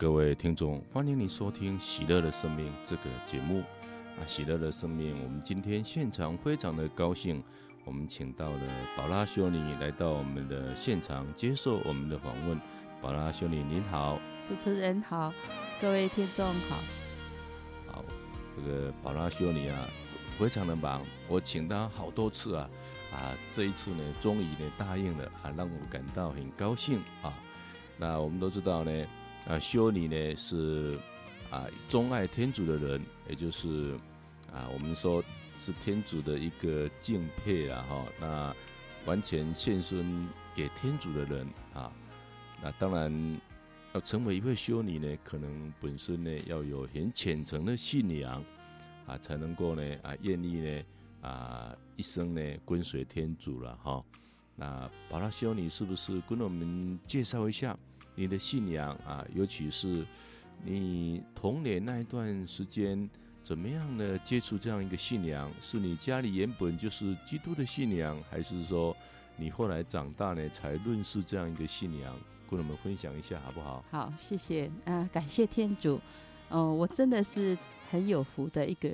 各位听众，欢迎你收听《喜乐的生命》这个节目。啊，喜乐的生命，我们今天现场非常的高兴，我们请到了宝拉修女来到我们的现场接受我们的访问。宝拉修女您好，主持人好，各位听众好。好，这个宝拉修女啊，非常的忙，我请她好多次啊，啊，这一次呢，终于呢答应了啊，让我感到很高兴啊。那我们都知道呢。啊，修女呢是啊，钟爱天主的人，也就是啊，我们说是天主的一个敬佩啊，哈，那完全献身给天主的人啊，那当然要成为一位修女呢，可能本身呢要有很虔诚的信仰啊，才能够呢啊愿意呢啊一生呢跟随天主了哈。那宝拉修女是不是跟我们介绍一下？你的信仰啊，尤其是你童年那一段时间，怎么样呢？接触这样一个信仰，是你家里原本就是基督的信仰，还是说你后来长大呢才认识这样一个信仰？跟我们分享一下好不好？好，谢谢啊，感谢天主。哦、我真的是很有福的一个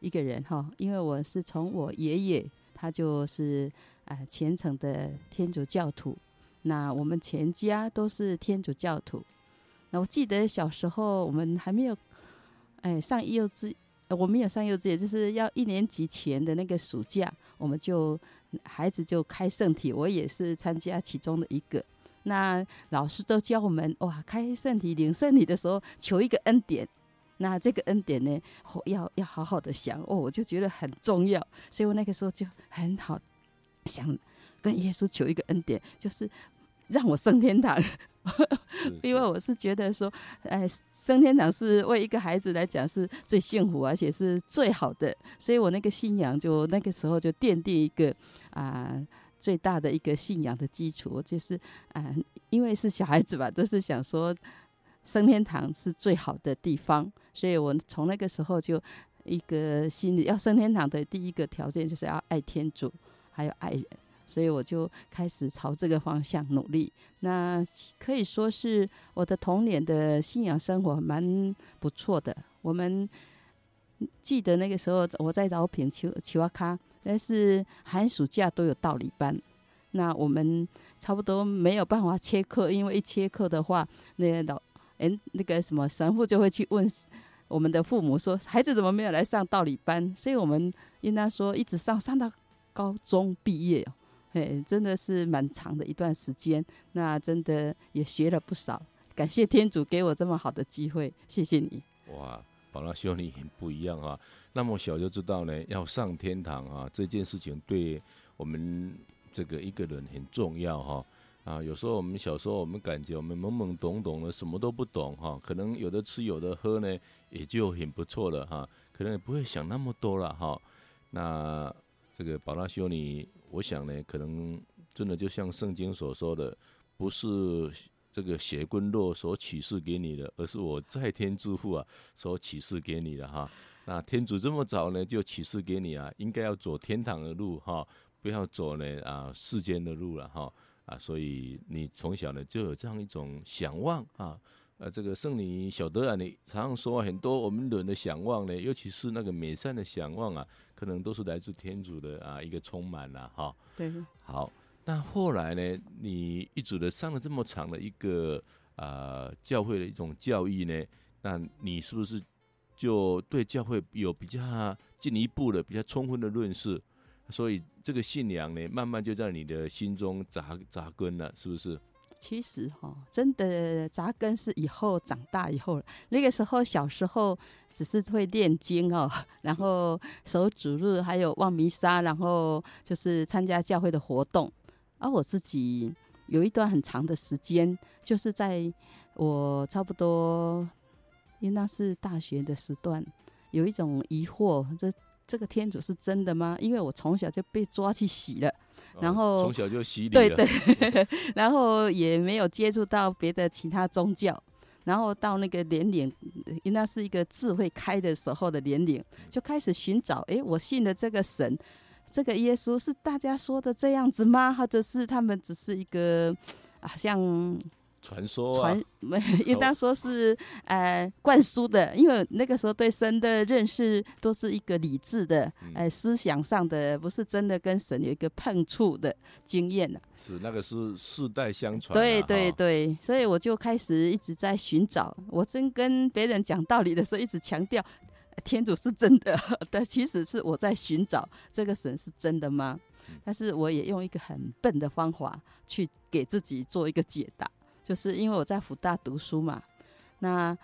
一个人哈，因为我是从我爷爷，他就是啊虔诚的天主教徒。那我们全家都是天主教徒。那我记得小时候我们还没有，哎，上幼稚，我没有上幼稚园，就是要一年级前的那个暑假，我们就孩子就开圣体，我也是参加其中的一个。那老师都教我们哇，开圣体领圣体的时候求一个恩典。那这个恩典呢，要要好好的想哦，我就觉得很重要，所以我那个时候就很好想跟耶稣求一个恩典，就是。让我升天堂，因为我是觉得说，哎，升天堂是为一个孩子来讲是最幸福，而且是最好的，所以我那个信仰就那个时候就奠定一个啊最大的一个信仰的基础，就是啊，因为是小孩子吧，都是想说升天堂是最好的地方，所以我从那个时候就一个心里要升天堂的第一个条件就是要爱天主，还有爱人。所以我就开始朝这个方向努力。那可以说是我的童年的信仰生活蛮不错的。我们记得那个时候我在饶平求求阿卡，但是寒暑假都有道理班。那我们差不多没有办法切课，因为一切课的话，那个老哎那个什么神父就会去问我们的父母说，孩子怎么没有来上道理班？所以我们应当说一直上上到高中毕业。哎，真的是蛮长的一段时间，那真的也学了不少。感谢天主给我这么好的机会，谢谢你。哇，宝拉修女很不一样啊！那么小就知道呢，要上天堂啊，这件事情对我们这个一个人很重要哈。啊，有时候我们小时候，我们感觉我们懵懵懂懂的，什么都不懂哈，可能有的吃有的喝呢，也就很不错了哈，可能也不会想那么多了哈。那这个宝拉修女。我想呢，可能真的就像圣经所说的，不是这个血跟肉所启示给你的，而是我在天之父啊所启示给你的哈。那天主这么早呢就启示给你啊，应该要走天堂的路哈，不要走呢啊世间的路了哈啊。所以你从小呢就有这样一种想望啊。呃，这个圣女晓德啊，你常常说很多我们人的想望呢，尤其是那个美善的想望啊，可能都是来自天主的啊一个充满了哈。对。好，那后来呢，你一直的上了这么长的一个呃教会的一种教义呢，那你是不是就对教会有比较进一步的、比较充分的认识？所以这个信仰呢，慢慢就在你的心中扎扎根了，是不是？其实哈，真的扎根是以后长大以后。那个时候小时候只是会念经哦，然后守主日，还有望弥撒，然后就是参加教会的活动。而我自己有一段很长的时间，就是在我差不多应当是大学的时段，有一种疑惑：这这个天主是真的吗？因为我从小就被抓去洗了。然后从小就洗礼，对 对，然后也没有接触到别的其他宗教，然后到那个年龄，应该是一个智慧开的时候的年龄，就开始寻找，哎，我信的这个神，这个耶稣是大家说的这样子吗？或者是他们只是一个，啊像传说啊，传 应当说是呃灌输的，因为那个时候对神的认识都是一个理智的，嗯、呃思想上的，不是真的跟神有一个碰触的经验呢、啊。是那个是世代相传、啊。对对对，所以我就开始一直在寻找。我真跟别人讲道理的时候，一直强调天主是真的，但其实是我在寻找这个神是真的吗？但是我也用一个很笨的方法去给自己做一个解答。就是因为我在福大读书嘛，那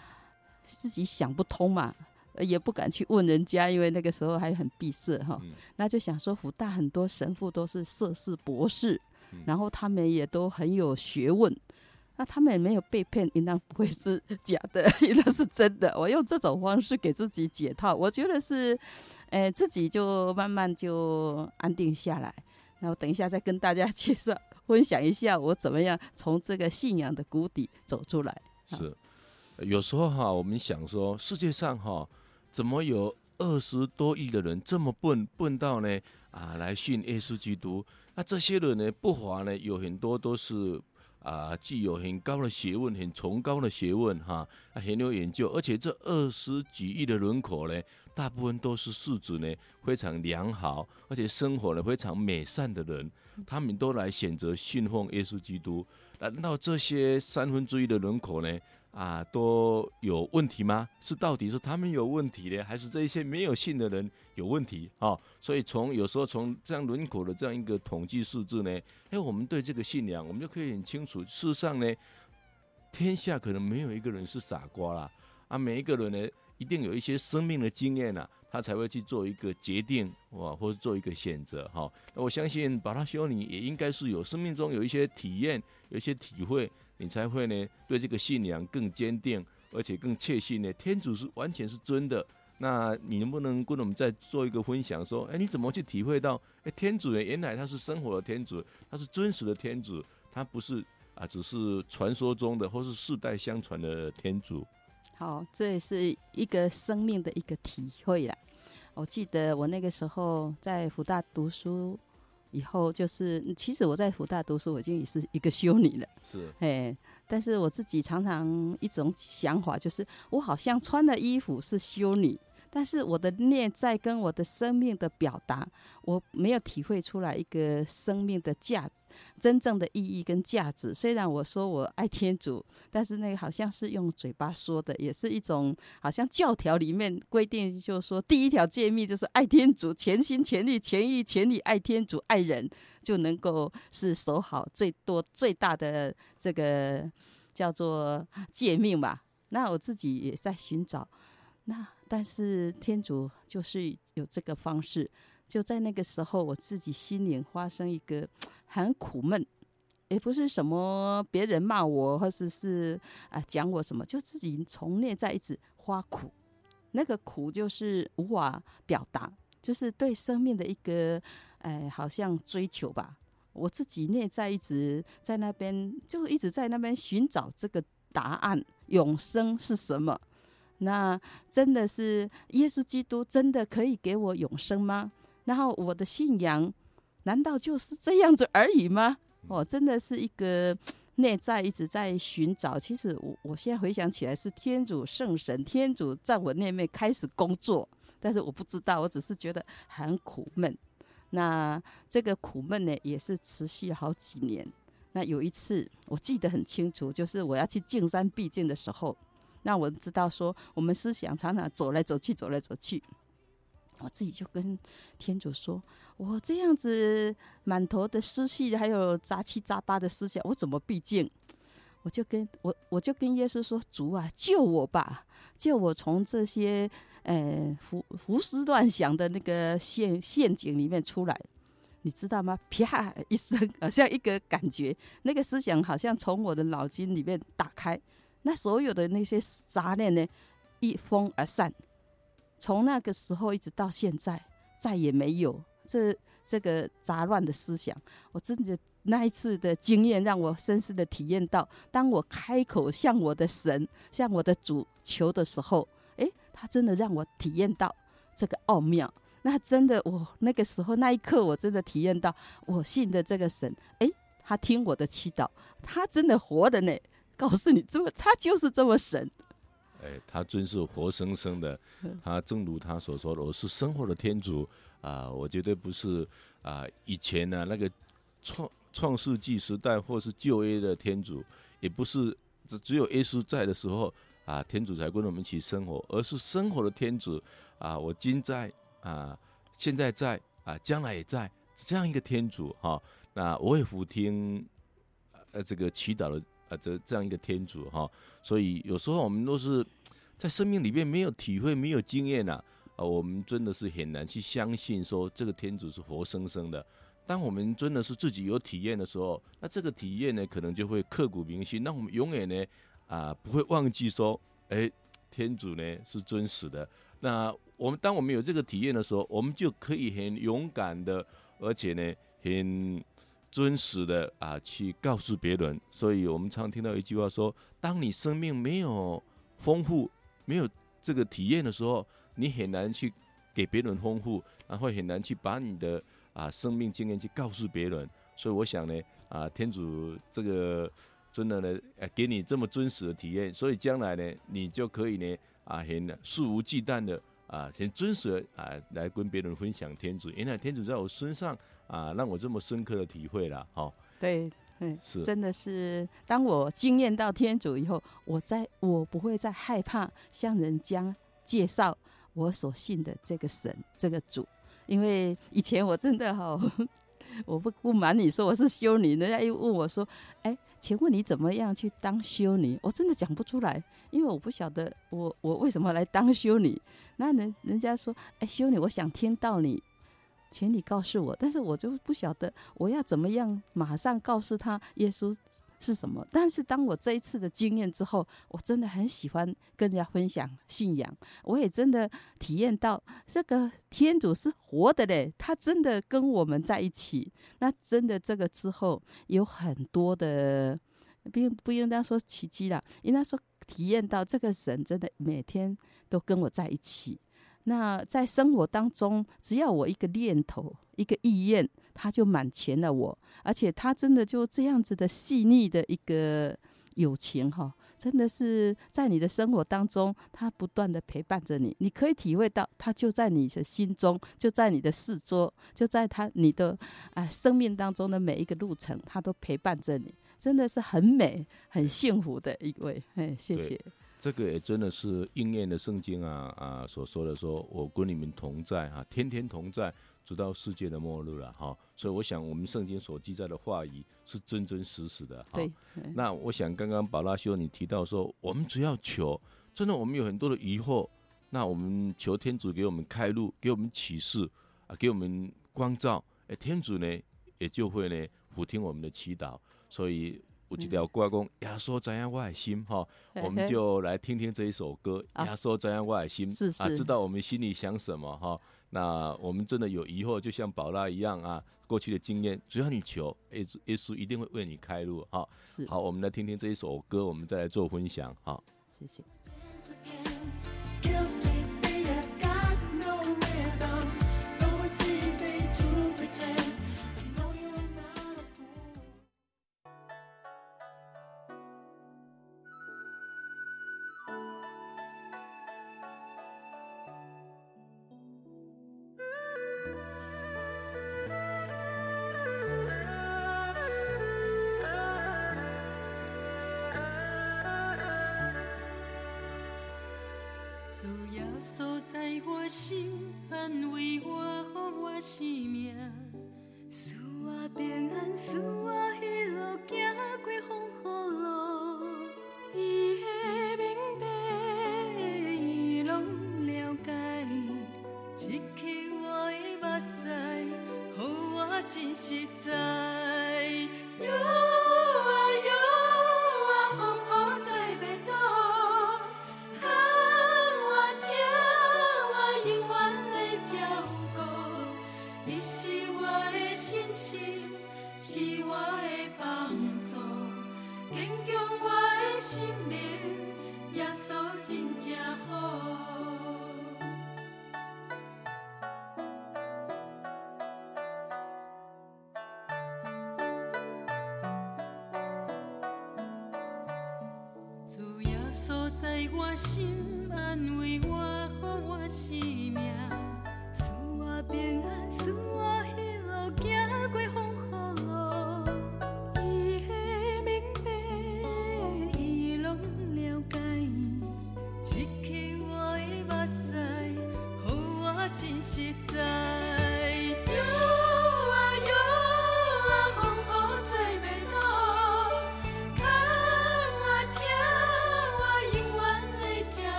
自己想不通嘛，也不敢去问人家，因为那个时候还很闭塞哈。那就想说，福大很多神父都是硕士博士，然后他们也都很有学问，那他们也没有被骗，应当不会是 假的，应当是真的。我用这种方式给自己解套，我觉得是，呃，自己就慢慢就安定下来。那我等一下再跟大家 介绍。分享一下我怎么样从这个信仰的谷底走出来。是，有时候哈，我们想说，世界上哈，怎么有二十多亿的人这么笨，笨到呢啊来信耶稣基督？那这些人呢，不乏呢有很多都是啊具有很高的学问，很崇高的学问哈，很有研究，而且这二十几亿的人口呢，大部分都是素质呢非常良好，而且生活呢非常美善的人。他们都来选择信奉耶稣基督，难道这些三分之一的人口呢？啊，都有问题吗？是到底是他们有问题呢，还是这一些没有信的人有问题？哦，所以从有时候从这样人口的这样一个统计数字呢，哎，我们对这个信仰，我们就可以很清楚。事实上呢，天下可能没有一个人是傻瓜啦，啊，每一个人呢，一定有一些生命的经验呐。他才会去做一个决定，哇，或者做一个选择，哈。那我相信，宝拉修尼也应该是有生命中有一些体验，有一些体会，你才会呢对这个信仰更坚定，而且更确信呢，天主是完全是真的。那你能不能跟我们再做一个分享，说，哎，你怎么去体会到，哎，天主呢，原来他是生活的天主，他是真实的天主，他不是啊，只是传说中的或是世代相传的天主。好，这也是一个生命的一个体会啦。我记得我那个时候在福大读书以后，就是其实我在福大读书，我已经也是一个修女了。是，哎，但是我自己常常一种想法，就是我好像穿的衣服是修女。但是我的内在跟我的生命的表达，我没有体会出来一个生命的价值，真正的意义跟价值。虽然我说我爱天主，但是那个好像是用嘴巴说的，也是一种好像教条里面规定，就是说第一条诫命就是爱天主，全心全力、全意全力爱天主、爱人，就能够是守好最多最大的这个叫做诫命吧。那我自己也在寻找。那但是天主就是有这个方式，就在那个时候，我自己心里发生一个很苦闷，也不是什么别人骂我，或者是啊讲我什么，就自己从内在一直发苦，那个苦就是无法表达，就是对生命的一个哎，好像追求吧。我自己内在一直在那边，就一直在那边寻找这个答案，永生是什么？那真的是耶稣基督真的可以给我永生吗？然后我的信仰难道就是这样子而已吗？哦，真的是一个内在一直在寻找。其实我我现在回想起来，是天主圣神，天主在我内面开始工作，但是我不知道，我只是觉得很苦闷。那这个苦闷呢，也是持续好几年。那有一次我记得很清楚，就是我要去净山避静的时候。那我知道说，我们思想常常走来走去，走来走去。我自己就跟天主说：“我这样子满头的思绪，还有杂七杂八的思想，我怎么毕竟？”我就跟我我就跟耶稣说：“主啊，救我吧，救我从这些呃胡胡思乱想的那个陷陷阱里面出来。”你知道吗？啪一声，好像一个感觉，那个思想好像从我的脑筋里面打开。那所有的那些杂念呢，一风而散。从那个时候一直到现在，再也没有这这个杂乱的思想。我真的那一次的经验，让我深深的体验到，当我开口向我的神、向我的主求的时候，诶，他真的让我体验到这个奥妙。那真的，我那个时候那一刻，我真的体验到，我信的这个神，诶，他听我的祈祷，他真的活的呢。告诉你，这么他就是这么神。哎，他真是活生生的，他正如他所说的，我是生活的天主啊！我绝对不是啊，以前呢、啊、那个创创世纪时代或是旧约的天主，也不是只只有耶稣在的时候啊，天主才跟我们一起生活，而是生活的天主啊！我今在啊，现在在啊，将来也在这样一个天主哈、啊。那我也俯听呃这个祈祷的。啊，这这样一个天主哈，所以有时候我们都是 在生命里面没有体会、没有经验呐，啊，我们真的是很难去相信说这个天主是活生生的。当我们真的是自己有体验的时候，那这个体验呢，可能就会刻骨铭心。那我们永远呢，啊，不会忘记说，哎，天主呢是真实的。那我们当我们有这个体验的时候，我们就可以很勇敢的，而且呢，很。真实的啊，去告诉别人。所以我们常听到一句话说：当你生命没有丰富、没有这个体验的时候，你很难去给别人丰富，然后很难去把你的啊生命经验去告诉别人。所以我想呢，啊，天主这个真的呢，给你这么真实的体验，所以将来呢，你就可以呢，啊，很肆无忌惮的啊，很真实的啊，来跟别人分享天主。原来天主在我身上。啊，让我这么深刻的体会了，哈。对，嗯，是，真的是，当我经验到天主以后，我在我不会再害怕向人家介绍我所信的这个神、这个主，因为以前我真的好，我不不瞒你说我是修女，人家又问我说，哎，请问你怎么样去当修女？我真的讲不出来，因为我不晓得我我为什么来当修女。那人人家说，哎，修女，我想听到你。请你告诉我，但是我就不晓得我要怎么样马上告诉他耶稣是什么。但是当我这一次的经验之后，我真的很喜欢跟人家分享信仰，我也真的体验到这个天主是活的嘞，他真的跟我们在一起。那真的这个之后有很多的，不不应当说奇迹了，应该说体验到这个神真的每天都跟我在一起。那在生活当中，只要我一个念头、一个意愿，他就满全了我，而且他真的就这样子的细腻的一个友情哈，真的是在你的生活当中，他不断的陪伴着你，你可以体会到他就在你的心中，就在你的四周，就在他你的啊生命当中的每一个路程，他都陪伴着你，真的是很美、很幸福的一位，哎，谢谢。这个也真的是应验的圣经啊啊所说的说，说我跟你们同在啊，天天同在，直到世界的末日了哈。所以我想，我们圣经所记载的话语是真真实实的哈。对。那我想，刚刚宝拉修你提到说，我们只要求，真的我们有很多的疑惑，那我们求天主给我们开路，给我们启示啊，给我们光照，哎，天主呢也就会呢俯听我们的祈祷，所以。有一条歌讲，耶稣知影我的心哈，我们就来听听这一首歌。耶稣知影我的心，啊，知道我们心里想什么哈。那我们真的有疑惑，就像宝拉一样啊，过去的经验，只要你求，耶稣耶稣一定会为你开路哈。好，我们来听听这一首歌，我们再来做分享哈。谢谢。在我心，安慰我，予我生命，使我平安，心，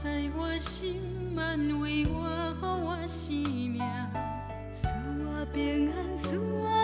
在我心，安慰我，给我生命，赐我平安，赐我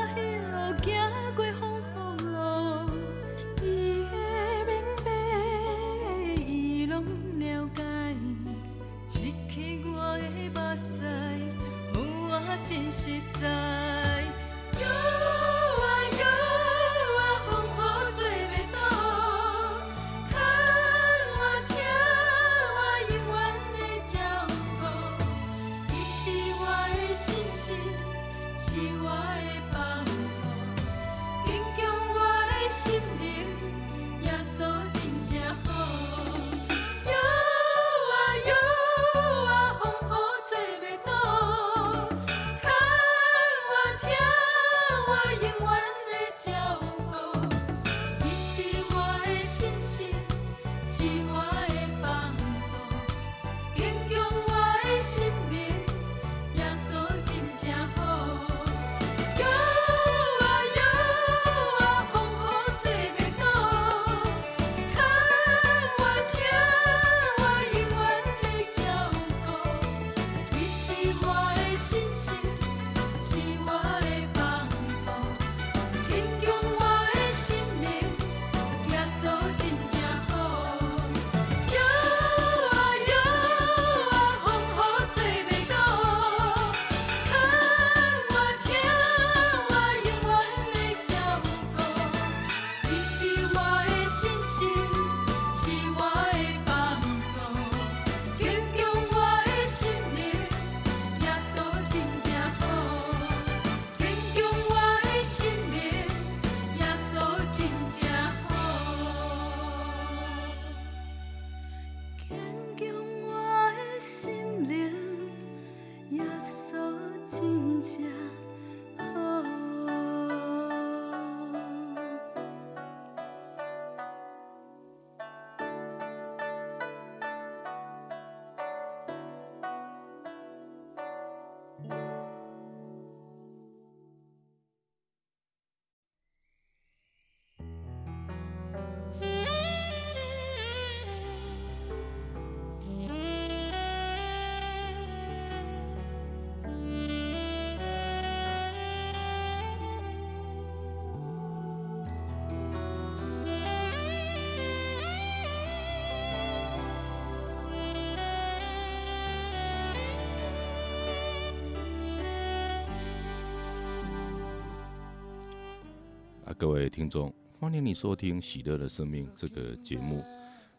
位听众，欢迎你收听《喜乐的生命》这个节目。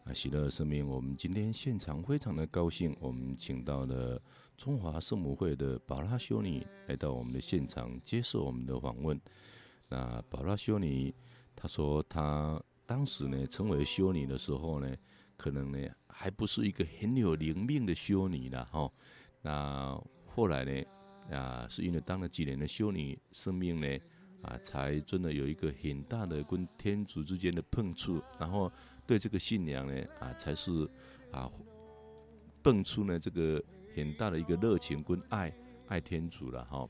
啊，《喜乐的生命》，我们今天现场非常的高兴，我们请到了中华圣母会的宝拉修女来到我们的现场接受我们的访问。那宝拉修女她说，她当时呢成为修女的时候呢，可能呢还不是一个很有灵命的修女啦哈。那后来呢，啊，是因为当了几年的修女，生命呢。啊，才真的有一个很大的跟天主之间的碰触，然后对这个信仰呢，啊，才是啊，蹦出呢这个很大的一个热情跟爱，爱天主了哈。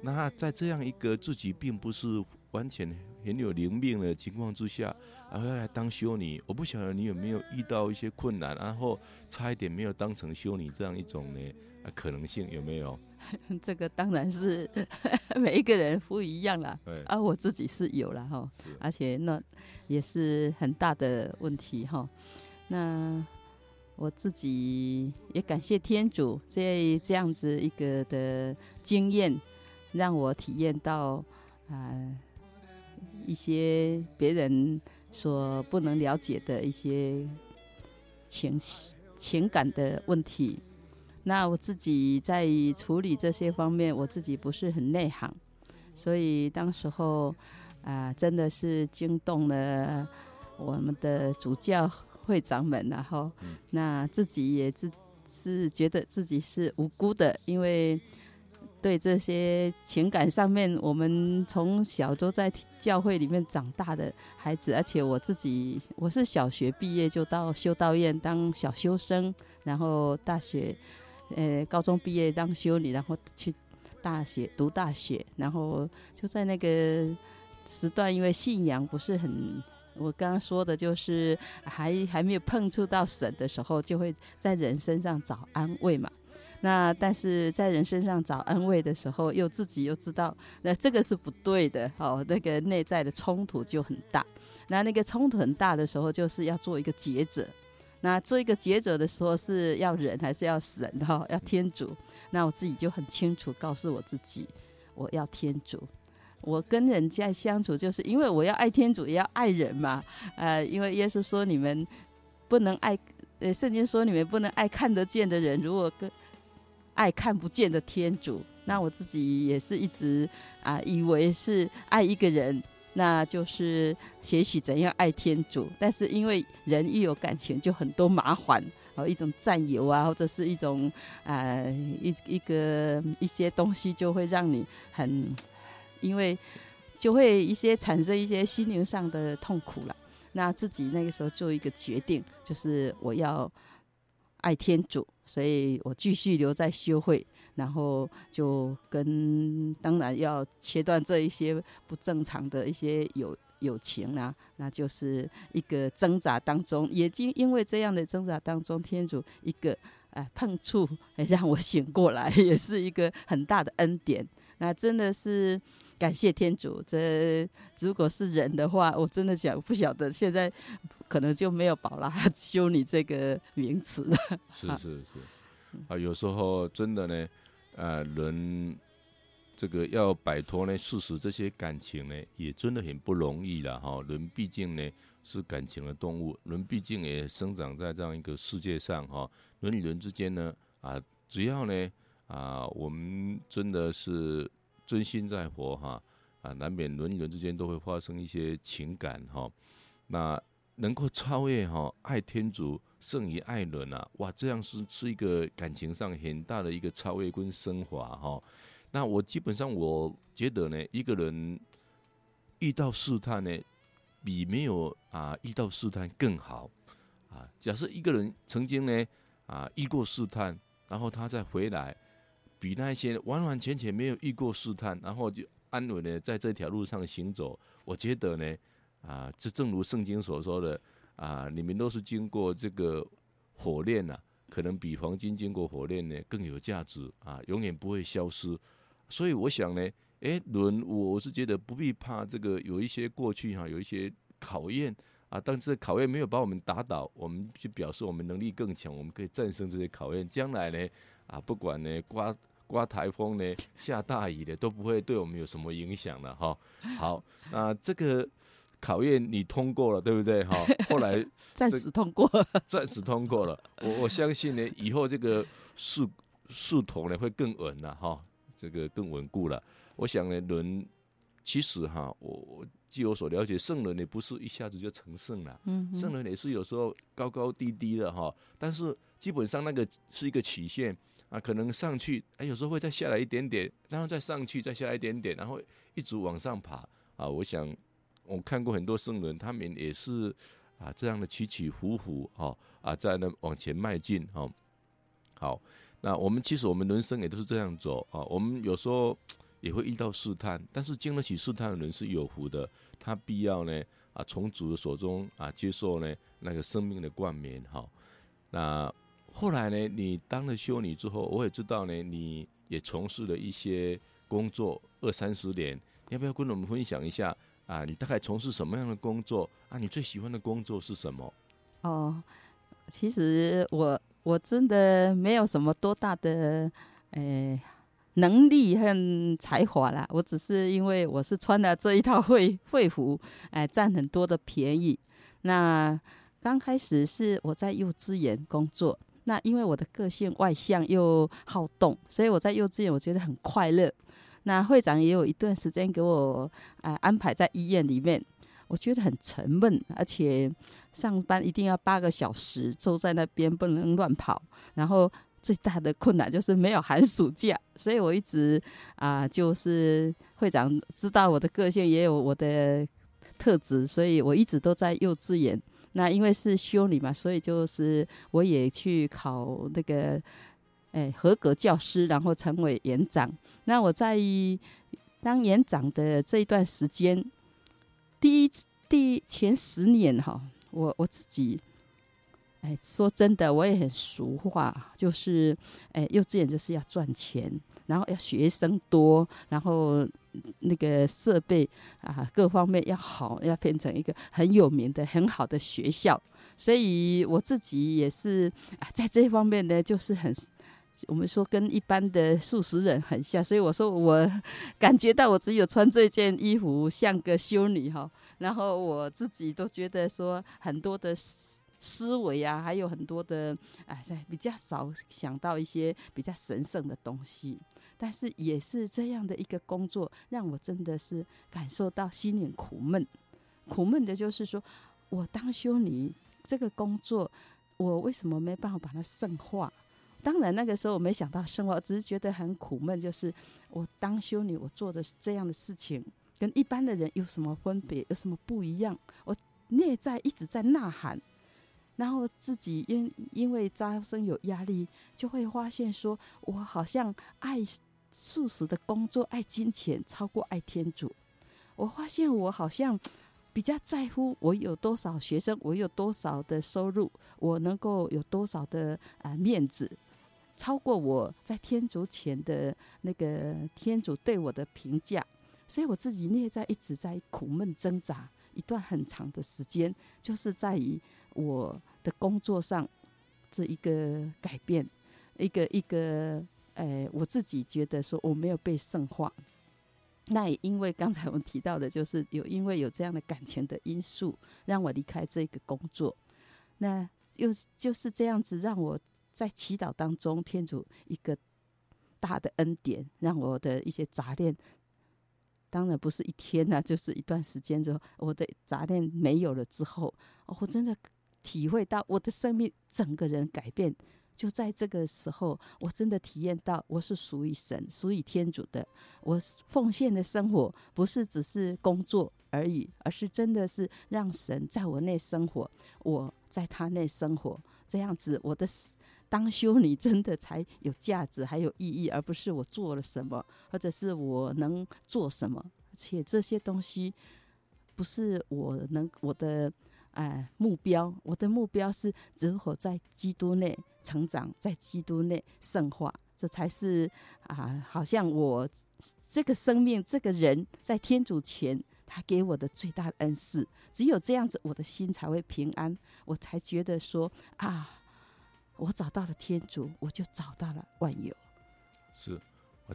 那在这样一个自己并不是完全很有灵命的情况之下，然后要来当修女，我不晓得你有没有遇到一些困难，然后差一点没有当成修女这样一种呢？啊，可能性有没有？这个当然是 每一个人不一样啦。对啊，我自己是有了哈，而且那也是很大的问题哈。那我自己也感谢天主这这样子一个的经验，让我体验到啊、呃、一些别人所不能了解的一些情绪情感的问题。那我自己在处理这些方面，我自己不是很内行，所以当时候啊、呃，真的是惊动了我们的主教会长们，然后那自己也自是觉得自己是无辜的，因为对这些情感上面，我们从小都在教会里面长大的孩子，而且我自己我是小学毕业就到修道院当小修生，然后大学。呃，高中毕业当修女，然后去大学读大学，然后就在那个时段，因为信仰不是很，我刚刚说的就是还还没有碰触到神的时候，就会在人身上找安慰嘛。那但是在人身上找安慰的时候，又自己又知道，那这个是不对的，哦，那个内在的冲突就很大。那那个冲突很大的时候，就是要做一个抉择。那做一个抉择的时候，是要人还是要神哈？要天主。那我自己就很清楚告诉我自己，我要天主。我跟人家相处，就是因为我要爱天主，也要爱人嘛。呃，因为耶稣说你们不能爱，呃，圣经说你们不能爱看得见的人，如果跟爱看不见的天主。那我自己也是一直啊、以为是爱一个人。那就是学习怎样爱天主，但是因为人一有感情就很多麻烦，哦，一种占有啊，或者是一种呃一一个一些东西就会让你很，因为就会一些产生一些心灵上的痛苦了。那自己那个时候做一个决定，就是我要爱天主，所以我继续留在修会。然后就跟当然要切断这一些不正常的一些友友情啊，那就是一个挣扎当中，也经因为这样的挣扎当中，天主一个呃碰触，让我醒过来，也是一个很大的恩典。那真的是感谢天主。这如果是人的话，我真的想不晓得现在可能就没有宝拉 修女这个名词了。是是是啊，有时候真的呢。啊，人这个要摆脱呢，事实这些感情呢，也真的很不容易了哈。人毕竟呢是感情的动物，人毕竟也生长在这样一个世界上哈。人与人之间呢，啊，只要呢啊，我们真的是真心在活哈，啊，难免人与人之间都会发生一些情感哈。那能够超越哈，爱天主。胜于爱人啊！哇，这样是是一个感情上很大的一个超越跟升华哈。那我基本上我觉得呢，一个人遇到试探呢，比没有啊遇到试探更好啊。假设一个人曾经呢啊遇过试探，然后他再回来，比那些完完全全没有遇过试探，然后就安稳的在这条路上行走，我觉得呢啊，这正如圣经所说的。啊，你们都是经过这个火炼呐、啊，可能比黄金经过火炼呢更有价值啊，永远不会消失。所以我想呢，诶，人我是觉得不必怕这个，有一些过去哈、有一些考验啊，但是考验没有把我们打倒，我们就表示我们能力更强，我们可以战胜这些考验。将来呢，啊，不管呢刮刮台风呢，下大雨的，都不会对我们有什么影响了哈。好，那这个。考验你通过了，对不对？哈，后来暂时通过，暂时通过了。我我相信呢，以后这个树树头呢会更稳了，哈，这个更稳固了。我想呢，人其实哈，我据我所了解，圣人呢不是一下子就成圣了，嗯，圣人也是有时候高高低低的哈。但是基本上那个是一个曲线啊，可能上去，哎，有时候会再下来一点点，然后再上去，再下来一点点，然后一直往上爬啊。我想。我看过很多圣人，他们也是啊这样的起起伏伏，哈啊在那往前迈进，哈。好，那我们其实我们人生也都是这样走啊。我们有时候也会遇到试探，但是经得起试探的人是有福的，他必要呢啊从主的手中啊接受呢那个生命的冠冕哈。那后来呢，你当了修女之后，我也知道呢，你也从事了一些工作二三十年，要不要跟我们分享一下啊？你大概从事什么样的工作啊？你最喜欢的工作是什么？哦，其实我我真的没有什么多大的诶。能力和才华啦，我只是因为我是穿了这一套会会服，哎，占很多的便宜。那刚开始是我在幼稚园工作，那因为我的个性外向又好动，所以我在幼稚园我觉得很快乐。那会长也有一段时间给我哎安排在医院里面，我觉得很沉闷，而且上班一定要八个小时，坐在那边不能乱跑，然后。最大的困难就是没有寒暑假，所以我一直啊，就是会长知道我的个性，也有我的特质，所以我一直都在幼稚园。那因为是修女嘛，所以就是我也去考那个哎合格教师，然后成为园长。那我在当园长的这一段时间，第一第前十年哈，我我自己。哎，说真的，我也很俗话，就是，哎，幼稚园就是要赚钱，然后要学生多，然后那个设备啊，各方面要好，要变成一个很有名的、很好的学校。所以我自己也是啊，在这方面呢，就是很，我们说跟一般的素食人很像。所以我说，我感觉到我只有穿这件衣服像个修女哈，然后我自己都觉得说很多的。思思维啊，还有很多的，哎，比较少想到一些比较神圣的东西，但是也是这样的一个工作，让我真的是感受到心里苦闷。苦闷的就是说，我当修女这个工作，我为什么没办法把它圣化？当然那个时候我没想到生活，只是觉得很苦闷。就是我当修女，我做的这样的事情，跟一般的人有什么分别？有什么不一样？我内在一直在呐喊。然后自己因因为招生有压力，就会发现说，我好像爱素食的工作，爱金钱超过爱天主。我发现我好像比较在乎我有多少学生，我有多少的收入，我能够有多少的啊、面子，超过我在天主前的那个天主对我的评价。所以我自己内在一直在苦闷挣扎一段很长的时间，就是在于我。的工作上，这一个改变，一个一个，哎，我自己觉得说我没有被圣化。那也因为刚才我们提到的，就是有因为有这样的感情的因素，让我离开这个工作。那又就是这样子，让我在祈祷当中，天主一个大的恩典，让我的一些杂念，当然不是一天呐，就是一段时间之后，我的杂念没有了之后，我真的。体会到我的生命整个人改变，就在这个时候，我真的体验到我是属于神、属于天主的。我奉献的生活不是只是工作而已，而是真的是让神在我内生活，我在他内生活，这样子我的当修女真的才有价值，还有意义，而不是我做了什么，或者是我能做什么，而且这些东西不是我能我的。哎，目标，我的目标是如何在基督内成长，在基督内圣化，这才是啊，好像我这个生命，这个人在天主前，他给我的最大恩赐。只有这样子，我的心才会平安，我才觉得说啊，我找到了天主，我就找到了万有。是，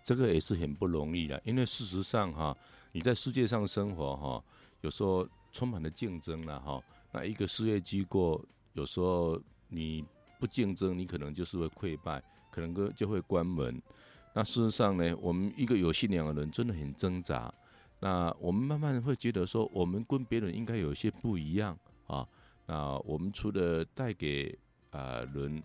这个也是很不容易的，因为事实上哈，你在世界上生活哈，有时候充满了竞争了哈。那一个事业机构，有时候你不竞争，你可能就是会溃败，可能就就会关门。那事实上呢，我们一个有信仰的人真的很挣扎。那我们慢慢会觉得说，我们跟别人应该有些不一样啊。那我们除了带给啊人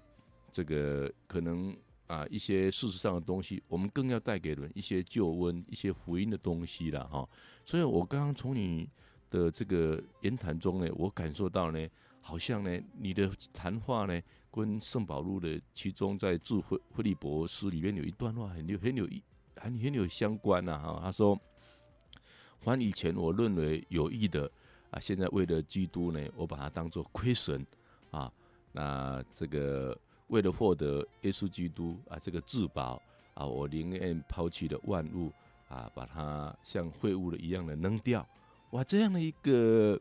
这个可能啊一些事实上的东西，我们更要带给人一些救恩、一些福音的东西了哈。所以我刚刚从你。的这个言谈中呢，我感受到呢，好像呢，你的谈话呢，跟圣保禄的其中在致腓利博士里面有一段话很有很有意很很有相关呐哈。他说，凡以前我认为有益的啊，现在为了基督呢，我把它当做亏损啊。那这个为了获得耶稣基督啊这个至宝啊，我宁愿抛弃了万物啊，把它像废物的一样的扔掉。哇，这样的一个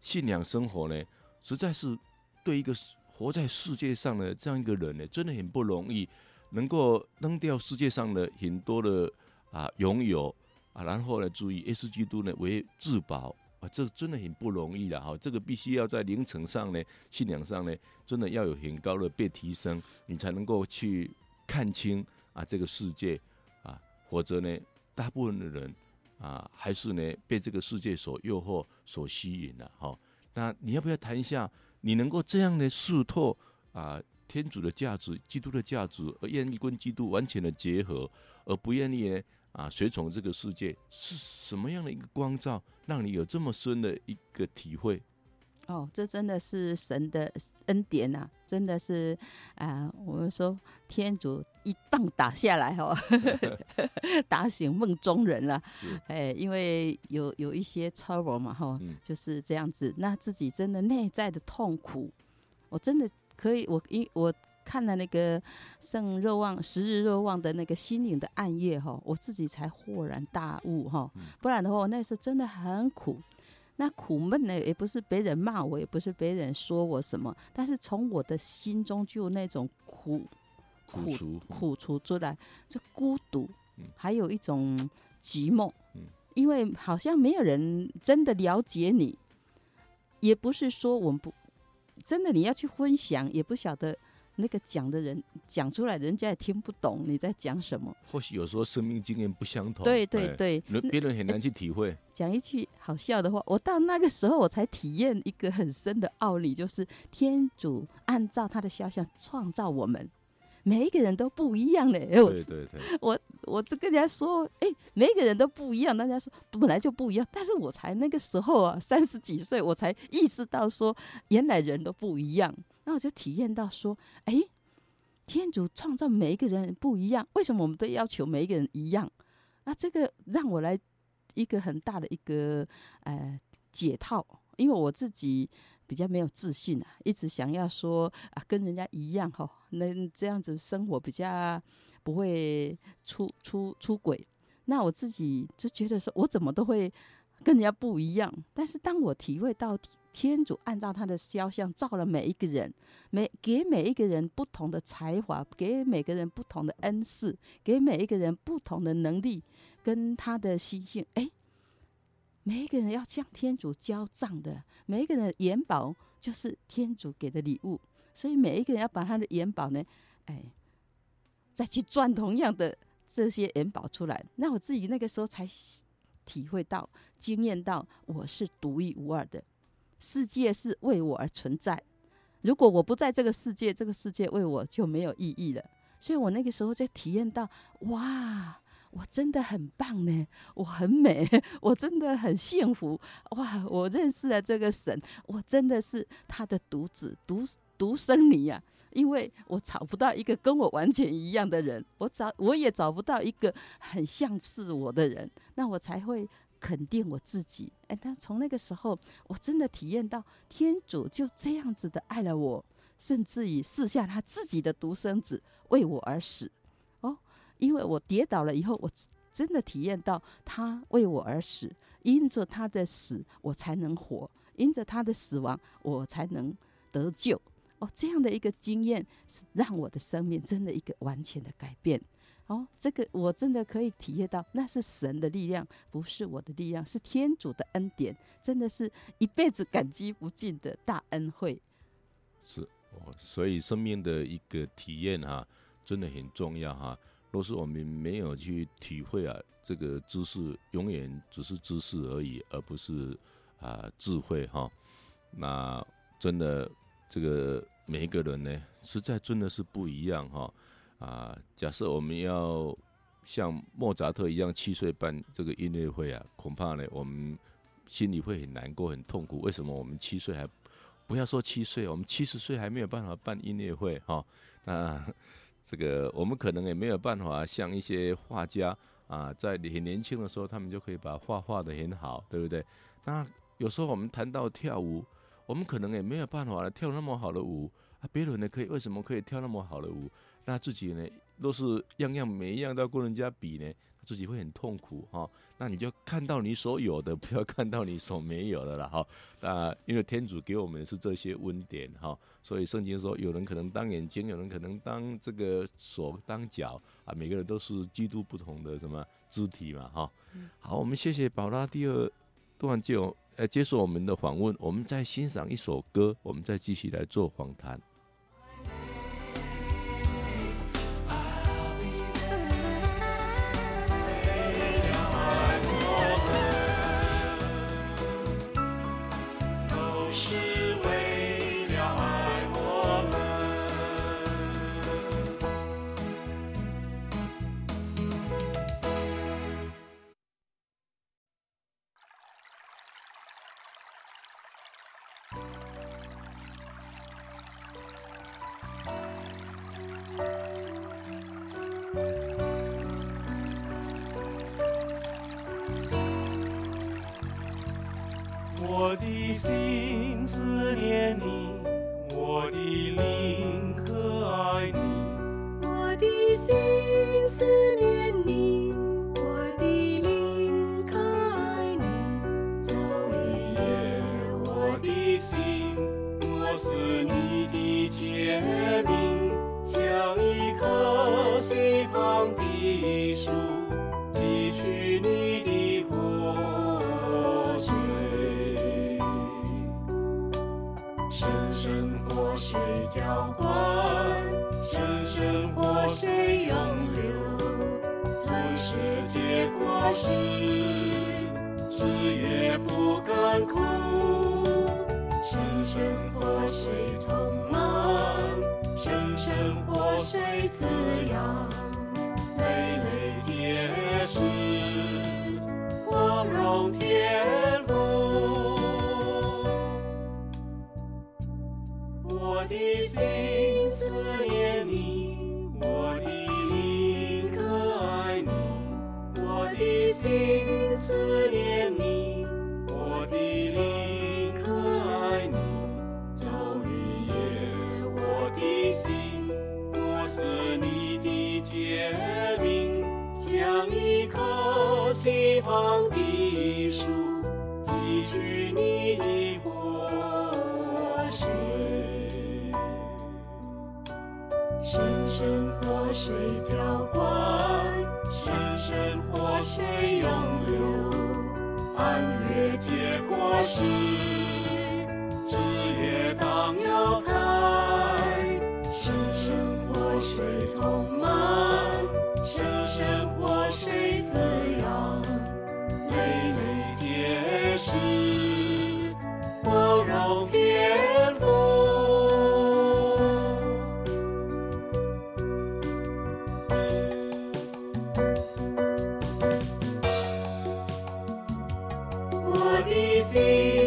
信仰生活呢，实在是对一个活在世界上的这样一个人呢，真的很不容易，能够扔掉世界上的很多的啊拥有啊，然后呢，注意耶稣基督呢为至宝啊，这真的很不容易了哈。这个必须要在灵程上呢，信仰上呢，真的要有很高的被提升，你才能够去看清啊这个世界啊，否则呢，大部分的人。啊，还是呢被这个世界所诱惑、所吸引了哈。那你要不要谈一下，你能够这样的试透啊天主的价值、基督的价值，而愿意跟基督完全的结合，而不愿意呢啊随从这个世界，是什么样的一个光照，让你有这么深的一个体会？哦，这真的是神的恩典呐、啊！真的是啊、呃，我们说天主一棒打下来哦，打醒梦中人了。哎，因为有有一些 trouble 嘛，哈，就是这样子。那自己真的内在的痛苦，我真的可以，我因我看了那个圣若望十日若望的那个心灵的暗夜哈，我自己才豁然大悟哈。不然的话，我那时候真的很苦。那苦闷呢，也不是别人骂我，也不是别人说我什么，但是从我的心中就有那种苦苦苦楚出来，这孤独，还有一种寂寞，因为好像没有人真的了解你，也不是说我们不真的你要去分享，也不晓得。那个讲的人讲出来，人家也听不懂你在讲什么。或许有时候生命经验不相同，对对对，别人很难去体会。讲一句好笑的话，我到那个时候我才体验一个很深的奥理，就是天主按照他的肖像创造我们，每一个人都不一样嘞。对对对，我我这跟人家说，哎、欸，每一个人都不一样，大家说本来就不一样，但是我才那个时候啊，三十几岁，我才意识到说，原来人都不一样。那我就体验到说，哎、欸，天主创造每一个人不一样，为什么我们都要求每一个人一样？那这个让我来一个很大的一个呃解套，因为我自己比较没有自信啊，一直想要说啊跟人家一样哈，那这样子生活比较不会出出出轨。那我自己就觉得说，我怎么都会跟人家不一样。但是当我体会到。天主按照他的肖像造了每一个人，每给每一个人不同的才华，给每个人不同的恩赐，给每一个人不同的能力跟他的心性。哎，每一个人要向天主交账的，每一个人的元宝就是天主给的礼物，所以每一个人要把他的元宝呢，哎，再去赚同样的这些元宝出来。那我自己那个时候才体会到、经验到，我是独一无二的。世界是为我而存在，如果我不在这个世界，这个世界为我就没有意义了。所以我那个时候就体验到，哇，我真的很棒呢，我很美，我真的很幸福，哇，我认识了这个神，我真的是他的独子，独独生女呀，因为我找不到一个跟我完全一样的人，我找我也找不到一个很像是我的人，那我才会。肯定我自己，哎，但从那个时候，我真的体验到天主就这样子的爱了我，甚至于赐下他自己的独生子为我而死。因为我跌倒了以后，我真的体验到他为我而死，因着他的死，我才能活；因着他的死亡，我才能得救。哦，这样的一个经验，是让我的生命真的一个完全的改变。哦，这个我真的可以体验到，那是神的力量，不是我的力量，是天主的恩典，真的是一辈子感激不尽的大恩惠。是哦，所以生命的一个体验哈，真的很重要哈。若是我们没有去体会啊，这个知识永远只是知识而已，而不是啊智慧哈。那真的这个每一个人呢，实在真的是不一样哈。啊，假设我们要像莫扎特一样七岁办这个音乐会啊，恐怕呢我们心里会很难过、很痛苦。为什么我们七岁还不要说七岁，我们七十岁还没有办法办音乐会哈？那这个我们可能也没有办法像一些画家啊，在很年轻的时候，他们就可以把画画得很好，对不对？那有时候我们谈到跳舞，我们可能也没有办法跳那么好的舞啊。别人呢可以为什么可以跳那么好的舞？那自己呢都是样样每一样都要跟人家比呢，自己会很痛苦哈。那你就看到你所有的，不要看到你所没有的了哈。那因为天主给我们是这些温点哈，所以圣经说，有人可能当眼睛，有人可能当这个手当脚啊，每个人都是基督不同的什么肢体嘛哈。好，我们谢谢宝拉第二段就呃接受我们的访问，我们再欣赏一首歌，我们再继续来做访谈。似你的肩膀像一棵溪旁的树汲取你的活水。深深活水浇灌深深活水涌流总是结果是只不深活水匆忙，生生活水滋养，累累皆是光荣天赋。我的心思念你，我的灵歌爱你，我的心。被拥有？按月结果实，枝叶荡摇彩，生生活水从。可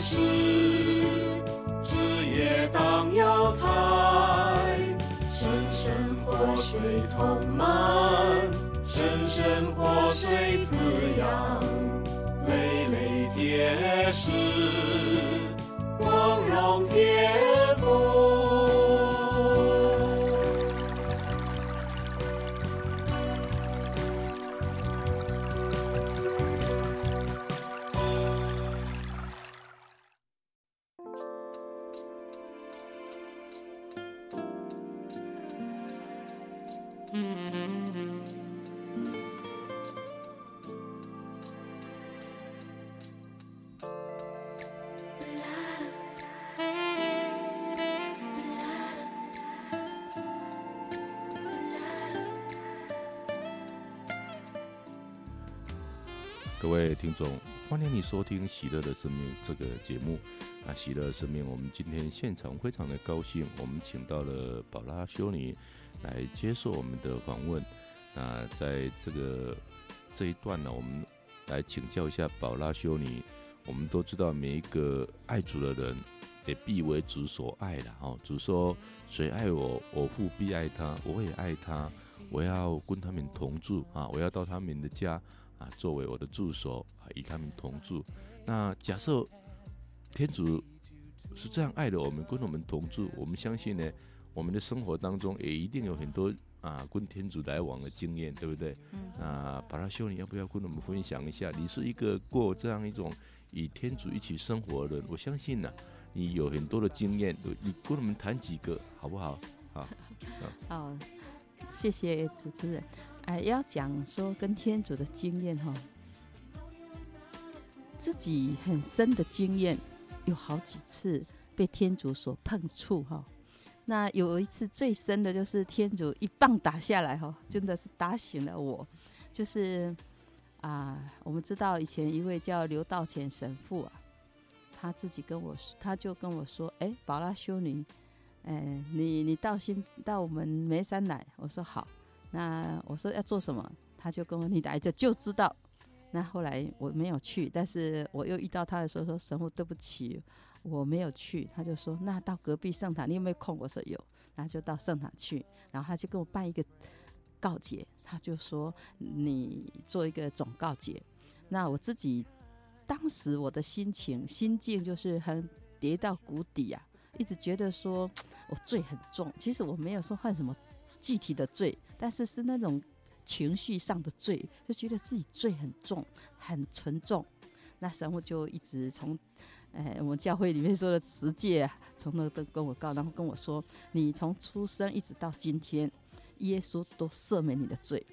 是，枝叶当药材，生生活水充满，生生活水滋养。累累皆是，光荣天赋。喜乐的生命》这个节目。啊，喜乐的生命，我们今天现场非常的高兴，我们请到了宝拉修女来接受我们的访问。那在这个这一段呢，我们来请教一下宝拉修女。我们都知道，每一个爱主的人也必为主所爱的哈。主说：“谁爱我，我父必爱他，我也爱他，我要跟他们同住啊，我要到他们的家。”啊，作为我的助手啊，与他们同住。那假设天主是这样爱的我们，跟我们同住，我们相信呢，我们的生活当中也一定有很多啊，跟天主来往的经验，对不对？嗯。那宝拉修你要不要跟我们分享一下？你是一个过这样一种与天主一起生活的人，我相信呢，你有很多的经验，你跟我们谈几个好不好？好。好，谢谢主持人。哎，要讲说跟天主的经验哈，自己很深的经验，有好几次被天主所碰触哈。那有一次最深的就是天主一棒打下来哈，真的是打醒了我。就是啊，我们知道以前一位叫刘道干神父啊，他自己跟我说，他就跟我说：“哎，宝拉修女，哎，你你到新到我们梅山来。”我说好。那我说要做什么，他就跟我你来着就知道。那后来我没有去，但是我又遇到他的时候说，神父对不起，我没有去。他就说，那到隔壁圣堂你有没有空？我说有，然后就到圣堂去，然后他就跟我办一个告解，他就说你做一个总告解。那我自己当时我的心情心境就是很跌到谷底啊，一直觉得说 我罪很重，其实我没有说犯什么。具体的罪，但是是那种情绪上的罪，就觉得自己罪很重，很沉重。那时候就一直从，哎，我们教会里面说的十诫，从那都跟我告，然后跟我说，你从出生一直到今天，耶稣都赦免你的罪。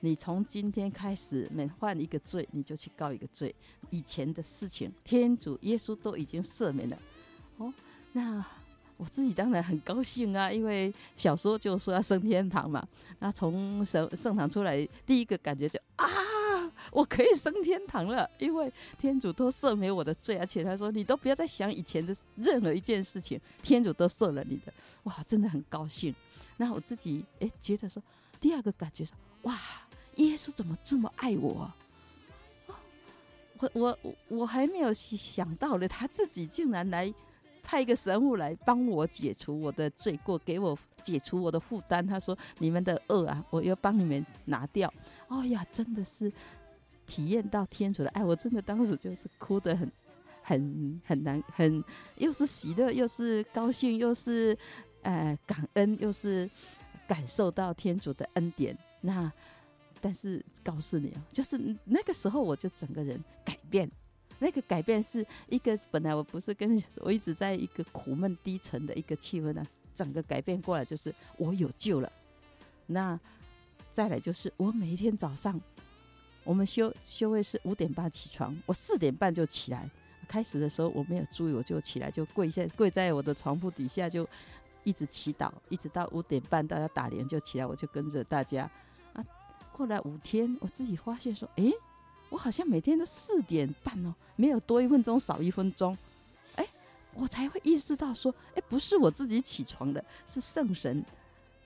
你从今天开始，每犯一个罪，你就去告一个罪。以前的事情，天主耶稣都已经赦免了。哦，那。我自己当然很高兴啊，因为小时候就说要升天堂嘛。那从圣圣堂出来，第一个感觉就啊，我可以升天堂了，因为天主都赦免我的罪，而且他说你都不要再想以前的任何一件事情，天主都赦了你的，哇，真的很高兴。那我自己哎觉得说，第二个感觉说哇，耶稣怎么这么爱我啊？我我我还没有想到呢，他自己竟然来。派一个神父来帮我解除我的罪过，给我解除我的负担。他说：“你们的恶啊，我要帮你们拿掉。”哦呀，真的是体验到天主的爱，我真的当时就是哭得很、很、很难，很又是喜乐，又是高兴，又是呃感恩，又是感受到天主的恩典。那但是告诉你啊，就是那个时候我就整个人改变。那个改变是一个本来我不是跟你说，我一直在一个苦闷低沉的一个气氛呢，整个改变过来就是我有救了。那再来就是我每一天早上，我们修修会是五点半起床，我四点半就起来。开始的时候我没有注意，我就起来就跪下跪在我的床铺底下就一直祈祷，一直到五点半大家打铃就起来，我就跟着大家啊。过来五天我自己发现说，诶。我好像每天都四点半哦，没有多一分钟少一分钟，哎，我才会意识到说，哎，不是我自己起床的，是圣神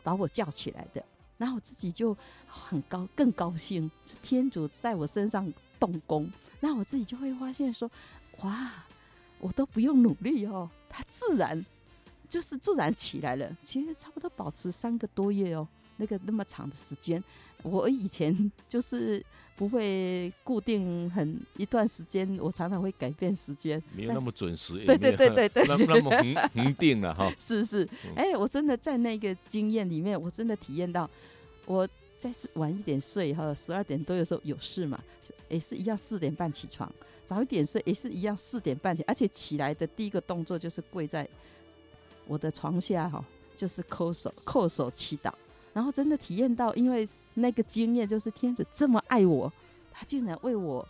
把我叫起来的。然后我自己就很高，更高兴，是天主在我身上动工。那我自己就会发现说，哇，我都不用努力哦，他自然就是自然起来了。其实差不多保持三个多月哦，那个那么长的时间，我以前 就是不会固定很一段时间，我常常会改变时间，没有那么准时，对对对对对，那那么恒恒定了哈。是 是，哎、欸，我真的在那个经验里面，我真的体验到我。再是晚一点睡哈，十二点多有时候有事嘛，也是一样四点半起床，早一点睡也是一样四点半起，而且起来的第一个动作就是跪在我的床下哈，就是叩首叩首祈祷，然后真的体验到，因为那个经验就是天主这么爱我，他竟然为我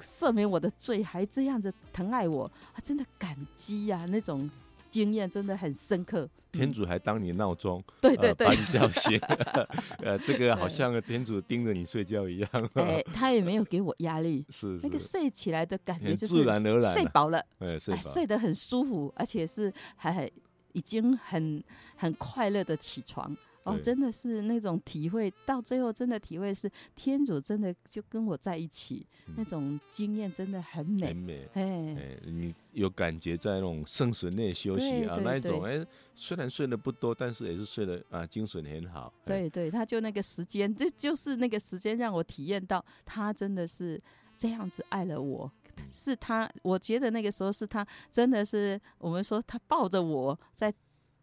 赦免我的罪，还这样子疼爱我，他真的感激呀、啊、那种。经验真的很深刻，天主还当你闹钟，对对对，把你叫醒，呃，这个好像天主盯着你睡觉一样。哎，他也没有给我压力，是那个睡起来的感觉就是自然而然，睡饱了，哎，睡睡得很舒服，而且是还已经很很快乐的起床。哦，真的是那种体会，到最后真的体会是天主真的就跟我在一起，嗯、那种经验真的很美，很美。哎，你有感觉在那种圣神内休息啊，那一种哎，虽然睡得不多，但是也是睡得啊，精神很好。对对，他就那个时间，就就是那个时间让我体验到他真的是这样子爱了我，是他，我觉得那个时候是他真的是我们说他抱着我在。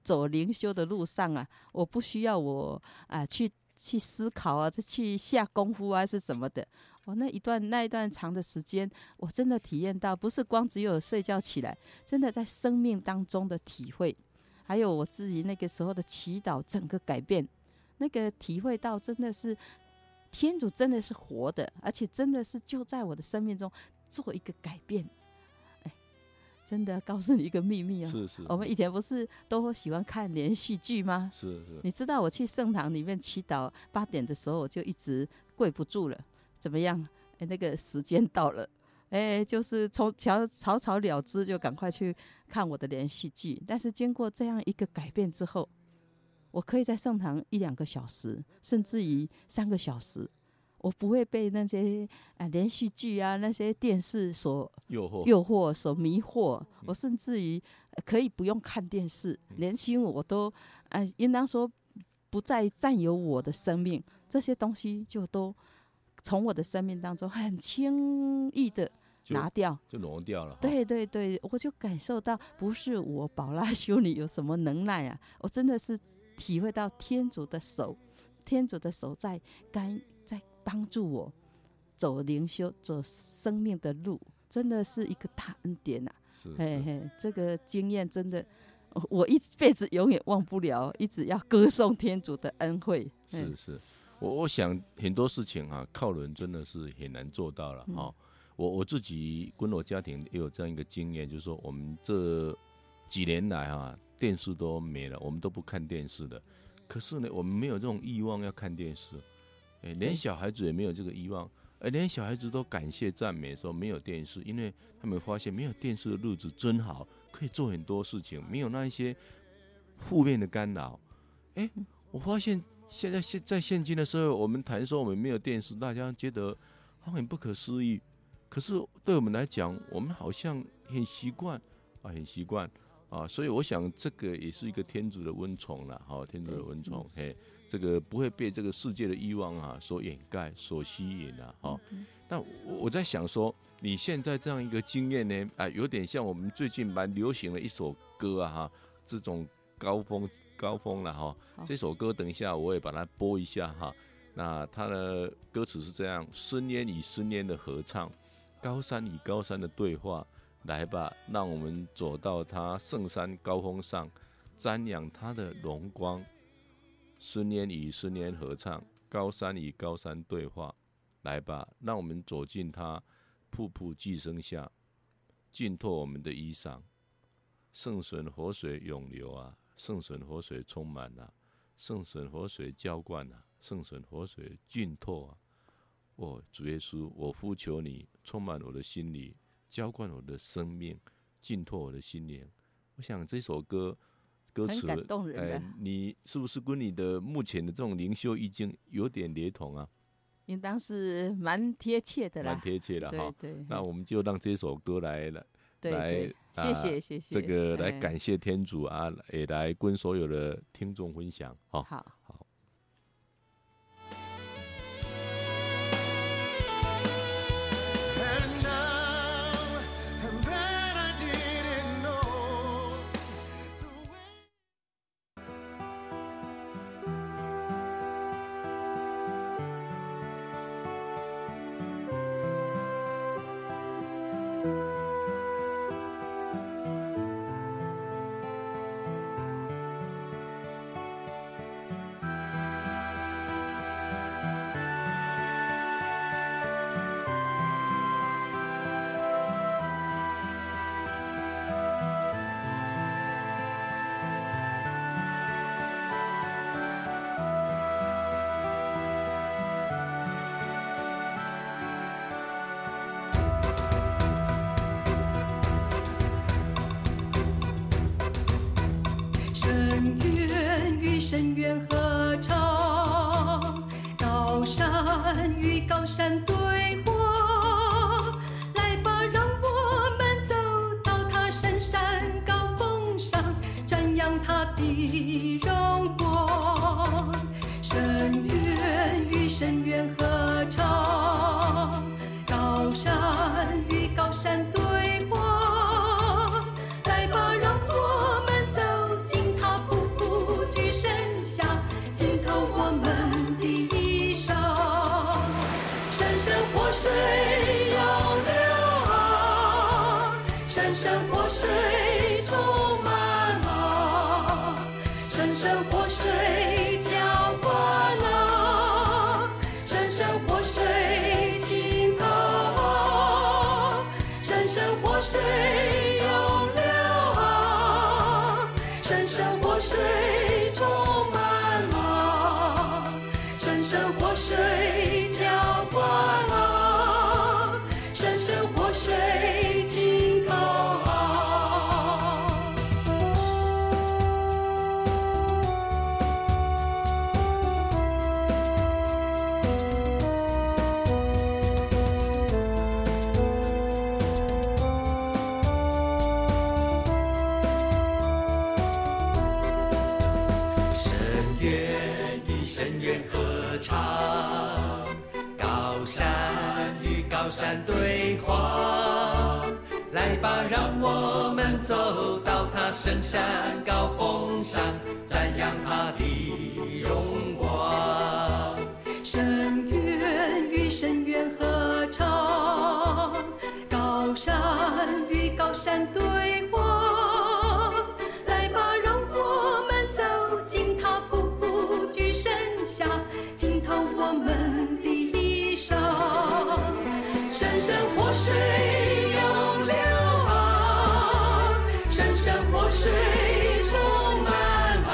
走灵修的路上啊，我不需要我啊去去思考啊，去下功夫啊，是什么的？我那一段那一段长的时间，我真的体验到，不是光只有睡觉起来，真的在生命当中的体会，还有我自己那个时候的祈祷，整个改变，那个体会到真的是天主真的是活的，而且真的是就在我的生命中做一个改变。真的告诉你一个秘密哦，是是，我们以前不是都喜欢看连续剧吗？是是，你知道我去圣堂里面祈祷八点的时候，我就一直跪不住了。怎么样？哎，那个时间到了，哎，就是从草草草了之，就赶快去看我的连续剧。但是经过这样一个改变之后，我可以在圣堂一两个小时，甚至于三个小时。我不会被那些啊连续剧啊那些电视所诱惑、诱惑所迷惑。我甚至于可以不用看电视，连新闻我都啊应当说不再占有我的生命，这些东西就都从我的生命当中很轻易的拿掉，就挪掉了。对对对，我就感受到不是我宝拉修女有什么能耐啊，我真的是体会到天主的手，天主的手在干。帮助我走灵修、走生命的路，真的是一个大恩典呐、啊！是，是，嘿嘿，这个经验真的，我一辈子永远忘不了，一直要歌颂天主的恩惠。是是，我我想很多事情啊，靠人真的是很难做到了哈、嗯哦。我我自己跟我家庭也有这样一个经验，就是说我们这几年来啊，电视都没了，我们都不看电视的。可是呢，我们没有这种欲望要看电视。哎，连小孩子也没有这个欲望，哎，连小孩子都感谢赞美说没有电视，因为他们发现没有电视的日子真好，可以做很多事情，没有那一些负面的干扰。哎，我发现现在现在现今的社会，我们谈说我们没有电视，大家觉得很不可思议。可是对我们来讲，我们好像很习惯啊，很习惯啊，所以我想这个也是一个天主的温宠了，好，天主的温宠，嘿。这个不会被这个世界的欲望啊所掩盖、所吸引啊，哈、嗯。那我我在想说，你现在这样一个经验呢，啊，有点像我们最近蛮流行的一首歌啊，哈，这种高峰高峰了哈。这首歌等一下我也把它播一下哈。那它的歌词是这样：深渊与深渊的合唱，高山与高山的对话，来吧，让我们走到它圣山高峰上，瞻仰它的荣光。深渊与深渊合唱，高山与高山对话，来吧，让我们走进它瀑布寄生下，浸透我们的衣裳。圣神活水涌流啊，圣神活水充满了、圣神活水浇灌啊，圣神活水浸透啊。哦，主耶稣，我呼求你充满我的心里，浇灌我的生命，浸透我的心灵。我想这首歌歌词，很感动人的。哎，你是不是跟你的目前的这种灵修意境有点雷同啊？应当是蛮贴切的啦，蛮贴切的哈。对对，那我们就让这首歌来了。对对来，谢谢谢谢，这个来感谢天主啊，也来跟所有的听众分享，哈，好。深渊合唱，高山与高山对话，来吧，让我们走到他深山高峰上，瞻仰他的荣光。深渊与深渊合水充满啊，生生活水浇灌啊，生生活水浸透啊，山山活水涌流啊，山山活水充满啊，生生活水对话。来吧，让我们走到他深山高峰上，山山活水涌流。山活水充满啊，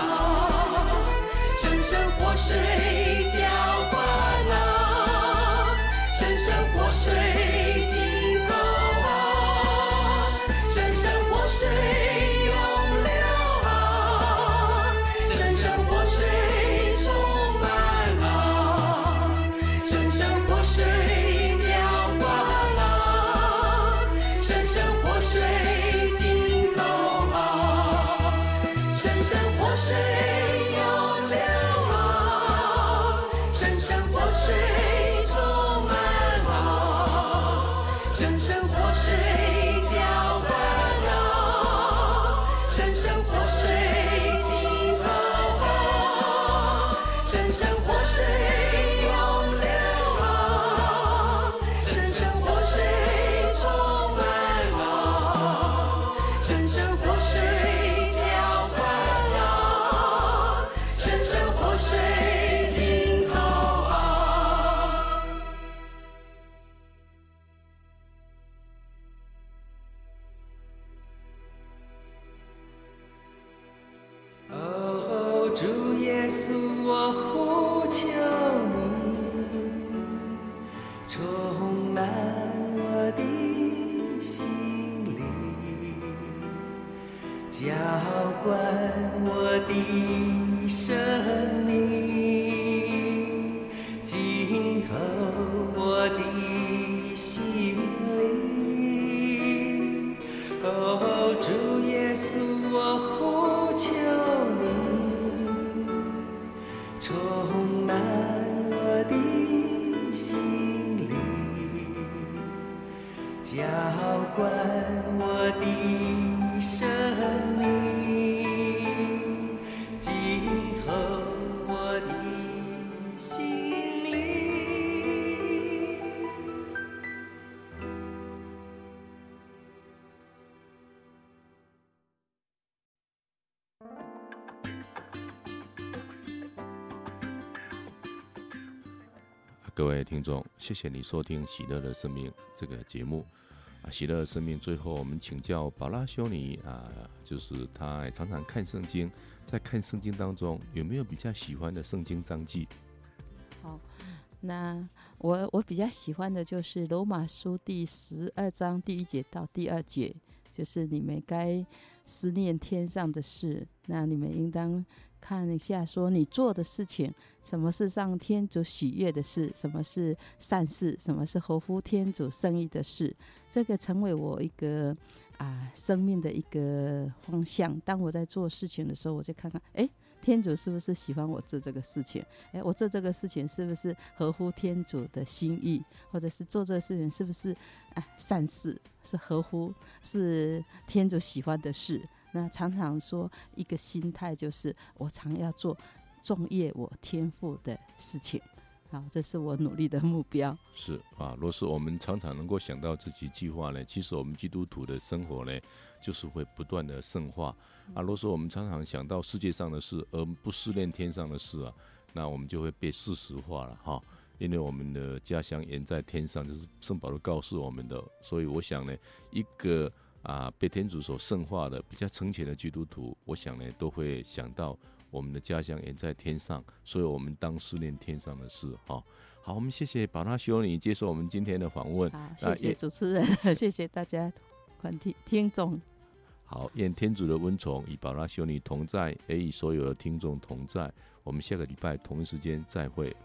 山山活水充满我的心灵，浇灌我的生命，浸透我的心灵。哦，主。听众，谢谢你收听《喜乐的生命》这个节目啊，《喜乐的生命》最后我们请教宝拉修女啊，就是她常常看圣经，在看圣经当中有没有比较喜欢的圣经章节？好，那我我比较喜欢的就是罗马书第十二章第一节到第二节，就是你们该思念天上的事，那你们应当看一下，说你做的事情，什么是让天主喜悦的事，什么是善事，什么是合乎天主圣意的事，这个成为我一个啊生命的一个方向。当我在做事情的时候，我就看看，诶。天主是不是喜欢我做这个事情？诶，我做这个事情是不是合乎天主的心意？或者是做这个事情是不是啊善事？是合乎是天主喜欢的事？那常常说一个心态就是我常要做重业我天赋的事情。好，这是我努力的目标。是啊，若是我们常常能够想到自己计划呢，其实我们基督徒的生活呢，就是会不断的圣化。啊，若是我们常常想到世界上的事，而不思念天上的事啊，那我们就会被事实化了哈。因为我们的家乡远在天上，就是圣保罗告诉我们的。所以我想呢，一个啊被天主所圣化的比较成全的基督徒，我想呢都会想到我们的家乡也在天上，所以我们当思念天上的事哈。好，我们谢谢宝拉修女接受我们今天的访问。好，谢谢主持人，谢谢大家观听听众。好，愿天主的温宠与宝拉修女同在，也与所有的听众同在。我们下个礼拜同一时间再会。